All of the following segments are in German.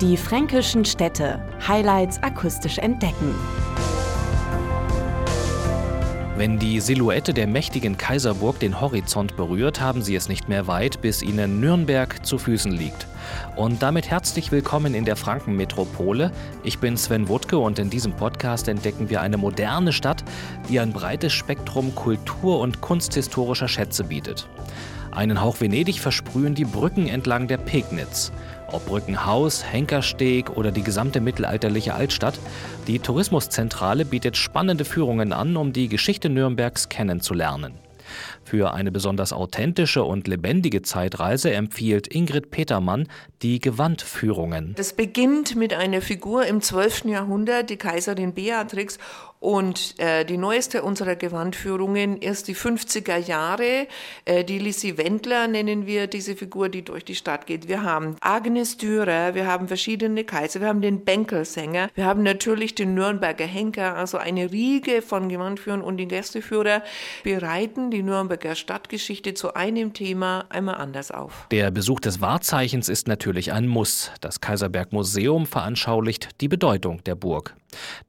Die fränkischen Städte. Highlights akustisch entdecken. Wenn die Silhouette der mächtigen Kaiserburg den Horizont berührt, haben Sie es nicht mehr weit, bis Ihnen Nürnberg zu Füßen liegt. Und damit herzlich willkommen in der Frankenmetropole. Ich bin Sven Wutke und in diesem Podcast entdecken wir eine moderne Stadt, die ein breites Spektrum kultur- und kunsthistorischer Schätze bietet. Einen Hauch Venedig versprühen die Brücken entlang der Pegnitz. Ob Brückenhaus, Henkersteg oder die gesamte mittelalterliche Altstadt, die Tourismuszentrale bietet spannende Führungen an, um die Geschichte Nürnbergs kennenzulernen. Für eine besonders authentische und lebendige Zeitreise empfiehlt Ingrid Petermann die Gewandführungen. Das beginnt mit einer Figur im 12. Jahrhundert, die Kaiserin Beatrix. Und äh, die neueste unserer Gewandführungen ist die 50er Jahre. Äh, die Lissy Wendler nennen wir diese Figur, die durch die Stadt geht. Wir haben Agnes Dürer, wir haben verschiedene Kaiser, wir haben den Bänkelsänger, wir haben natürlich den Nürnberger Henker, also eine Riege von Gewandführern und die Gästeführer bereiten die Nürnberger Stadtgeschichte zu einem Thema einmal anders auf. Der Besuch des Wahrzeichens ist natürlich ein Muss. Das Kaiserberg Museum veranschaulicht die Bedeutung der Burg.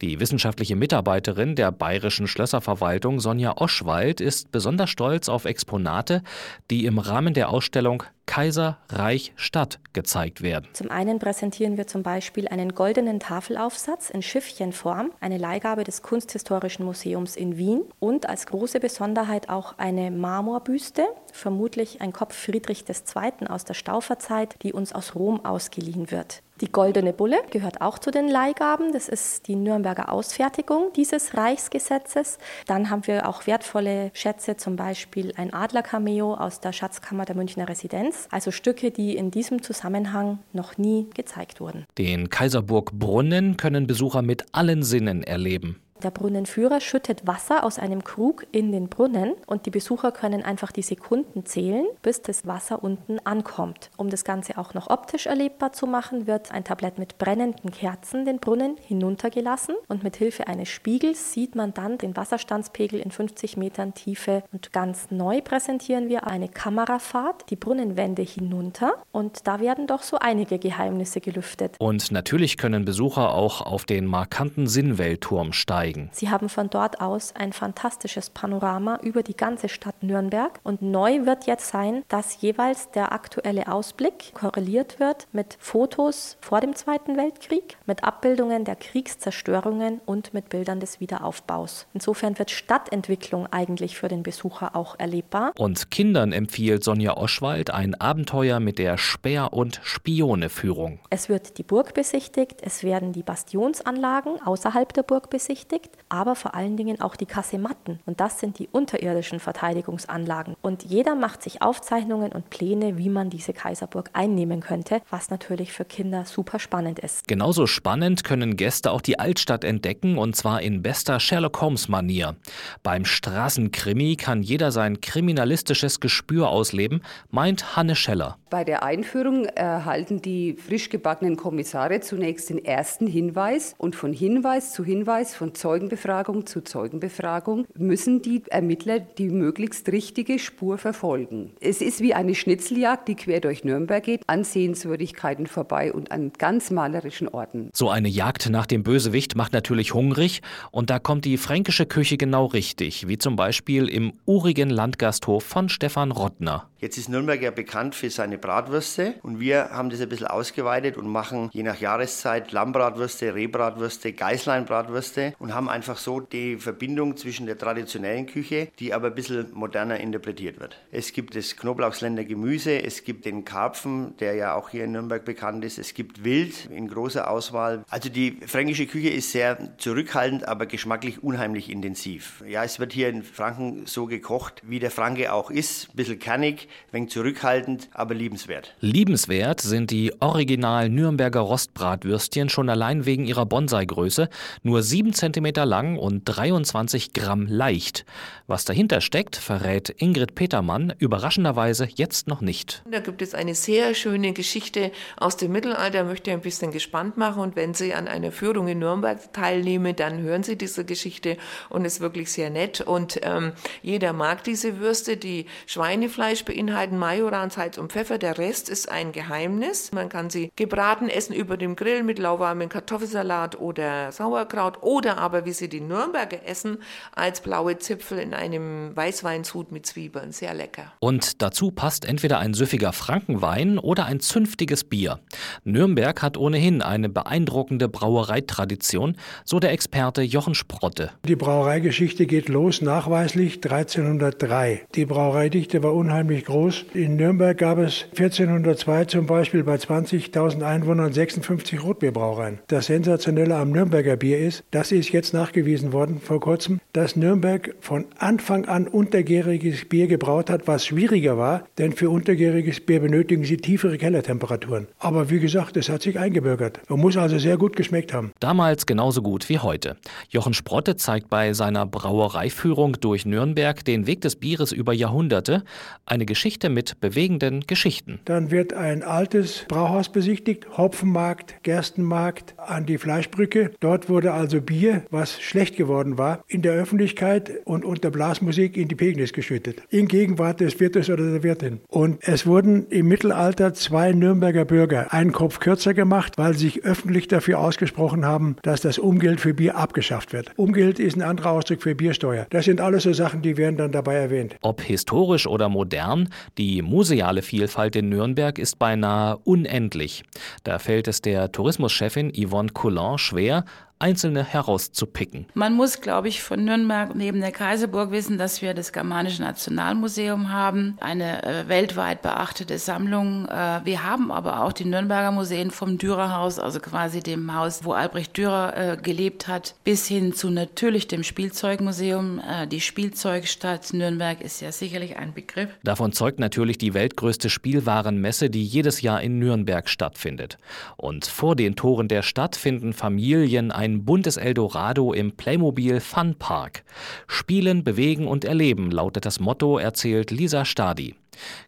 Die wissenschaftliche Mitarbeiterin der Bayerischen Schlösserverwaltung Sonja Oschwald ist besonders stolz auf Exponate, die im Rahmen der Ausstellung Kaiser, Reich, Stadt gezeigt werden. Zum einen präsentieren wir zum Beispiel einen goldenen Tafelaufsatz in Schiffchenform, eine Leihgabe des Kunsthistorischen Museums in Wien und als große Besonderheit auch eine Marmorbüste, vermutlich ein Kopf Friedrich II. aus der Stauferzeit, die uns aus Rom ausgeliehen wird. Die Goldene Bulle gehört auch zu den Leihgaben. Das ist die Nürnberger Ausfertigung dieses Reichsgesetzes. Dann haben wir auch wertvolle Schätze, zum Beispiel ein Adlercameo aus der Schatzkammer der Münchner Residenz. Also Stücke, die in diesem Zusammenhang noch nie gezeigt wurden. Den Kaiserburg Brunnen können Besucher mit allen Sinnen erleben. Der Brunnenführer schüttet Wasser aus einem Krug in den Brunnen und die Besucher können einfach die Sekunden zählen, bis das Wasser unten ankommt. Um das Ganze auch noch optisch erlebbar zu machen, wird ein Tablett mit brennenden Kerzen den Brunnen hinuntergelassen und mit Hilfe eines Spiegels sieht man dann den Wasserstandspegel in 50 Metern Tiefe und ganz neu präsentieren wir eine Kamerafahrt, die Brunnenwände hinunter und da werden doch so einige Geheimnisse gelüftet. Und natürlich können Besucher auch auf den markanten Sinnweltturm steigen zeigen. Sie haben von dort aus ein fantastisches Panorama über die ganze Stadt Nürnberg. Und neu wird jetzt sein, dass jeweils der aktuelle Ausblick korreliert wird mit Fotos vor dem Zweiten Weltkrieg, mit Abbildungen der Kriegszerstörungen und mit Bildern des Wiederaufbaus. Insofern wird Stadtentwicklung eigentlich für den Besucher auch erlebbar. Und Kindern empfiehlt Sonja Oschwald ein Abenteuer mit der Speer- und Spione-Führung. Es wird die Burg besichtigt, es werden die Bastionsanlagen außerhalb der Burg besichtigt befestigt, aber vor allen Dingen auch die Kasematten. Und das sind die unterirdischen Verteidigungsanlagen. Und jeder macht sich Aufzeichnungen und Pläne, wie man diese Kaiserburg einnehmen könnte, was natürlich für Kinder super spannend ist. Genauso spannend können Gäste auch die Altstadt entdecken und zwar in bester Sherlock Holmes-Manier. Beim Straßenkrimi kann jeder sein kriminalistisches Gespür ausleben, meint Hanne Scheller. Bei der Einführung erhalten die frisch gebackenen Kommissare zunächst den ersten Hinweis und von Hinweis zu Hinweis, von Zeugenbefragung zu Zeugenbefragung müssen die Ermittler die möglichst richtige Spur verfolgen. Es ist wie eine Schnitzeljagd, die quer durch Nürnberg geht, an Sehenswürdigkeiten vorbei und an ganz malerischen Orten. So eine Jagd nach dem Bösewicht macht natürlich hungrig und da kommt die fränkische Küche genau richtig, wie zum Beispiel im urigen Landgasthof von Stefan Rottner. Jetzt ist Nürnberg ja bekannt für seine Bratwürste und wir haben das ein bisschen ausgeweitet und machen je nach Jahreszeit Lammbratwürste, Rehbratwürste, Geißleinbratwürste und haben einfach so die Verbindung zwischen der traditionellen Küche, die aber ein bisschen moderner interpretiert wird. Es gibt das Knoblauchsländer Gemüse, es gibt den Karpfen, der ja auch hier in Nürnberg bekannt ist, es gibt Wild in großer Auswahl. Also die fränkische Küche ist sehr zurückhaltend, aber geschmacklich unheimlich intensiv. Ja, es wird hier in Franken so gekocht, wie der Franke auch ist, ein bisschen kernig, wenig zurückhaltend, aber liebenswert. Liebenswert sind die original Nürnberger Rostbratwürstchen schon allein wegen ihrer Bonsai-Größe, nur 7 cm Zentimeter lang und 23 Gramm leicht. Was dahinter steckt, verrät Ingrid Petermann überraschenderweise jetzt noch nicht. Da gibt es eine sehr schöne Geschichte aus dem Mittelalter, möchte ich ein bisschen gespannt machen. Und wenn Sie an einer Führung in Nürnberg teilnehmen, dann hören Sie diese Geschichte und ist wirklich sehr nett. Und ähm, jeder mag diese Würste, die Schweinefleisch beinhalten Majoran, Salz und Pfeffer. Der Rest ist ein Geheimnis. Man kann sie gebraten essen über dem Grill mit lauwarmem Kartoffelsalat oder Sauerkraut oder aber, wie sie die Nürnberger essen, als blaue Zipfel in einem Weißweinsud mit Zwiebeln. Sehr lecker. Und dazu passt entweder ein süffiger Frankenwein oder ein zünftiges Bier. Nürnberg hat ohnehin eine beeindruckende Brauereitradition, so der Experte Jochen Sprotte. Die Brauereigeschichte geht los nachweislich 1303. Die Brauereidichte war unheimlich groß. In Nürnberg gab es 1402 zum Beispiel bei 20.000 Einwohnern 56 Rotbierbrauereien. Das Sensationelle am Nürnberger Bier ist, das ist jetzt nachgewiesen worden vor kurzem, dass Nürnberg von Anfang an untergäriges Bier gebraut hat, was schwieriger war, denn für untergäriges Bier benötigen sie tiefere Kellertemperaturen. Aber wie gesagt, es hat sich eingebürgert. Man muss also sehr gut geschmeckt haben. Damals genauso gut wie heute. Jochen Sprotte zeigt bei seiner Brauereiführung durch Nürnberg den Weg des Bieres über Jahrhunderte, eine Geschichte mit bewegenden Geschichten. Dann wird ein altes Brauhaus besichtigt, Hopfenmarkt, Gerstenmarkt, an die Fleischbrücke. Dort wurde also Bier, was schlecht geworden war, in der Öffentlichkeit und unter Blasmusik in die Pegnitz geschüttet. In Gegenwart des Wirtes oder der Wirtin. Und es wurden im Mittelalter zwei Nürnberger Bürger einen Kopf kürzer gemacht, weil sie sich öffentlich dafür ausgesprochen haben, dass das Umgeld für Bier abgeschafft wird. Umgeld ist ein anderer Ausdruck für Biersteuer. Das sind alles so Sachen, die werden dann dabei erwähnt. Ob historisch oder modern, die museale Vielfalt in Nürnberg ist beinahe unendlich. Da fällt es der Tourismuschefin Yvonne Coulon schwer, einzelne herauszupicken. Man muss, glaube ich, von Nürnberg neben der Kaiserburg wissen, dass wir das Germanische Nationalmuseum haben, eine äh, weltweit beachtete Sammlung. Äh, wir haben aber auch die Nürnberger Museen vom Dürerhaus, also quasi dem Haus, wo Albrecht Dürer äh, gelebt hat, bis hin zu natürlich dem Spielzeugmuseum. Äh, die Spielzeugstadt Nürnberg ist ja sicherlich ein Begriff. Davon zeugt natürlich die weltgrößte Spielwarenmesse, die jedes Jahr in Nürnberg stattfindet. Und vor den Toren der Stadt finden Familien ein ein buntes Eldorado im Playmobil Fun Park. Spielen, bewegen und erleben lautet das Motto, erzählt Lisa Stadi.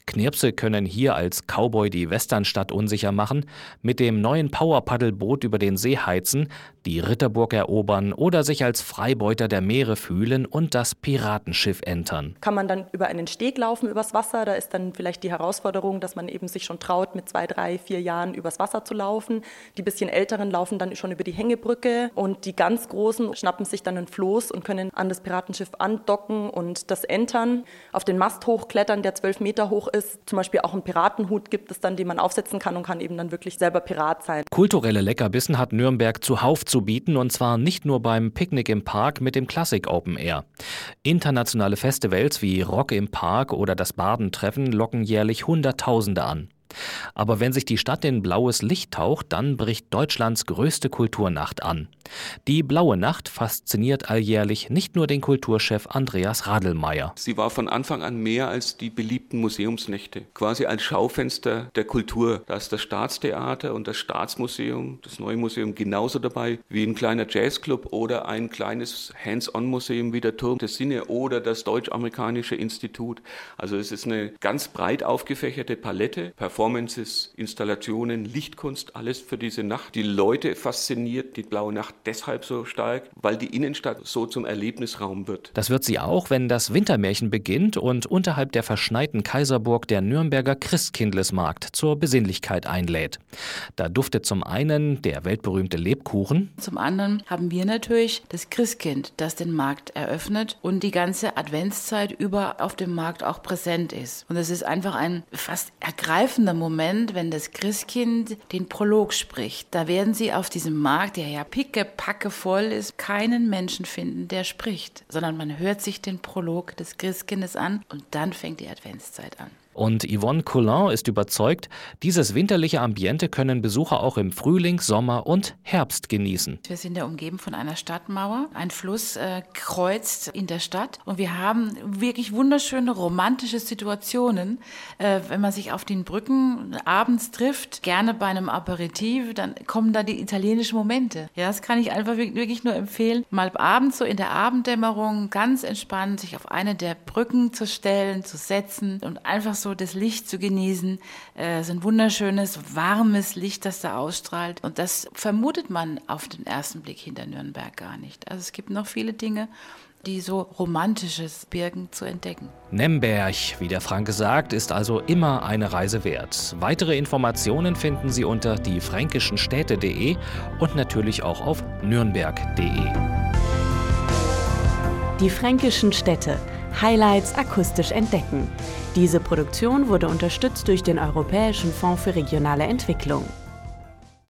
Knirpse können hier als Cowboy die Westernstadt unsicher machen, mit dem neuen Powerpaddelboot über den See heizen, die Ritterburg erobern oder sich als Freibeuter der Meere fühlen und das Piratenschiff entern. Kann man dann über einen Steg laufen übers Wasser? Da ist dann vielleicht die Herausforderung, dass man eben sich schon traut, mit zwei, drei, vier Jahren übers Wasser zu laufen. Die bisschen älteren laufen dann schon über die Hängebrücke und die ganz großen schnappen sich dann ein Floß und können an das Piratenschiff andocken und das entern. Auf den Mast hochklettern, der zwölf Meter hoch ist. Zum Beispiel auch einen Piratenhut gibt es dann, den man aufsetzen kann und kann eben dann wirklich selber Pirat sein. Kulturelle Leckerbissen hat Nürnberg zuhauf zu bieten und zwar nicht nur beim Picknick im Park mit dem Classic Open Air. Internationale Festivals wie Rock im Park oder das Badentreffen locken jährlich Hunderttausende an. Aber wenn sich die Stadt in blaues Licht taucht, dann bricht Deutschlands größte Kulturnacht an. Die Blaue Nacht fasziniert alljährlich nicht nur den Kulturchef Andreas Radelmeier. Sie war von Anfang an mehr als die beliebten Museumsnächte, quasi als Schaufenster der Kultur. Da ist das Staatstheater und das Staatsmuseum, das Neue Museum genauso dabei wie ein kleiner Jazzclub oder ein kleines Hands-on-Museum wie der Turm des Sinne oder das Deutsch-Amerikanische Institut. Also es ist eine ganz breit aufgefächerte Palette, Performances, Installationen, Lichtkunst, alles für diese Nacht. Die Leute fasziniert die Blaue Nacht deshalb so stark, weil die Innenstadt so zum Erlebnisraum wird. Das wird sie auch, wenn das Wintermärchen beginnt und unterhalb der verschneiten Kaiserburg der Nürnberger Christkindlesmarkt zur Besinnlichkeit einlädt. Da duftet zum einen der weltberühmte Lebkuchen. Zum anderen haben wir natürlich das Christkind, das den Markt eröffnet und die ganze Adventszeit über auf dem Markt auch präsent ist. Und es ist einfach ein fast ergreifender Moment, wenn das Christkind den Prolog spricht. Da werden sie auf diesem Markt, der ja picke Packe voll ist, keinen Menschen finden, der spricht, sondern man hört sich den Prolog des Christkindes an und dann fängt die Adventszeit an. Und Yvonne Coulin ist überzeugt, dieses winterliche Ambiente können Besucher auch im Frühling, Sommer und Herbst genießen. Wir sind ja umgeben von einer Stadtmauer. Ein Fluss äh, kreuzt in der Stadt und wir haben wirklich wunderschöne romantische Situationen. Äh, wenn man sich auf den Brücken abends trifft, gerne bei einem Aperitif, dann kommen da die italienischen Momente. Ja, das kann ich einfach wirklich nur empfehlen, mal abends so in der Abenddämmerung ganz entspannt sich auf eine der Brücken zu stellen, zu setzen und einfach so das Licht zu genießen. Äh, so ein wunderschönes, warmes Licht, das da ausstrahlt. Und das vermutet man auf den ersten Blick hinter Nürnberg gar nicht. Also es gibt noch viele Dinge, die so romantisches birgen zu entdecken. Nemberg, wie der Franke sagt, ist also immer eine Reise wert. Weitere Informationen finden Sie unter diefränkischenstädte.de und natürlich auch auf nürnberg.de. Die fränkischen Städte. Highlights akustisch entdecken. Diese Produktion wurde unterstützt durch den Europäischen Fonds für regionale Entwicklung.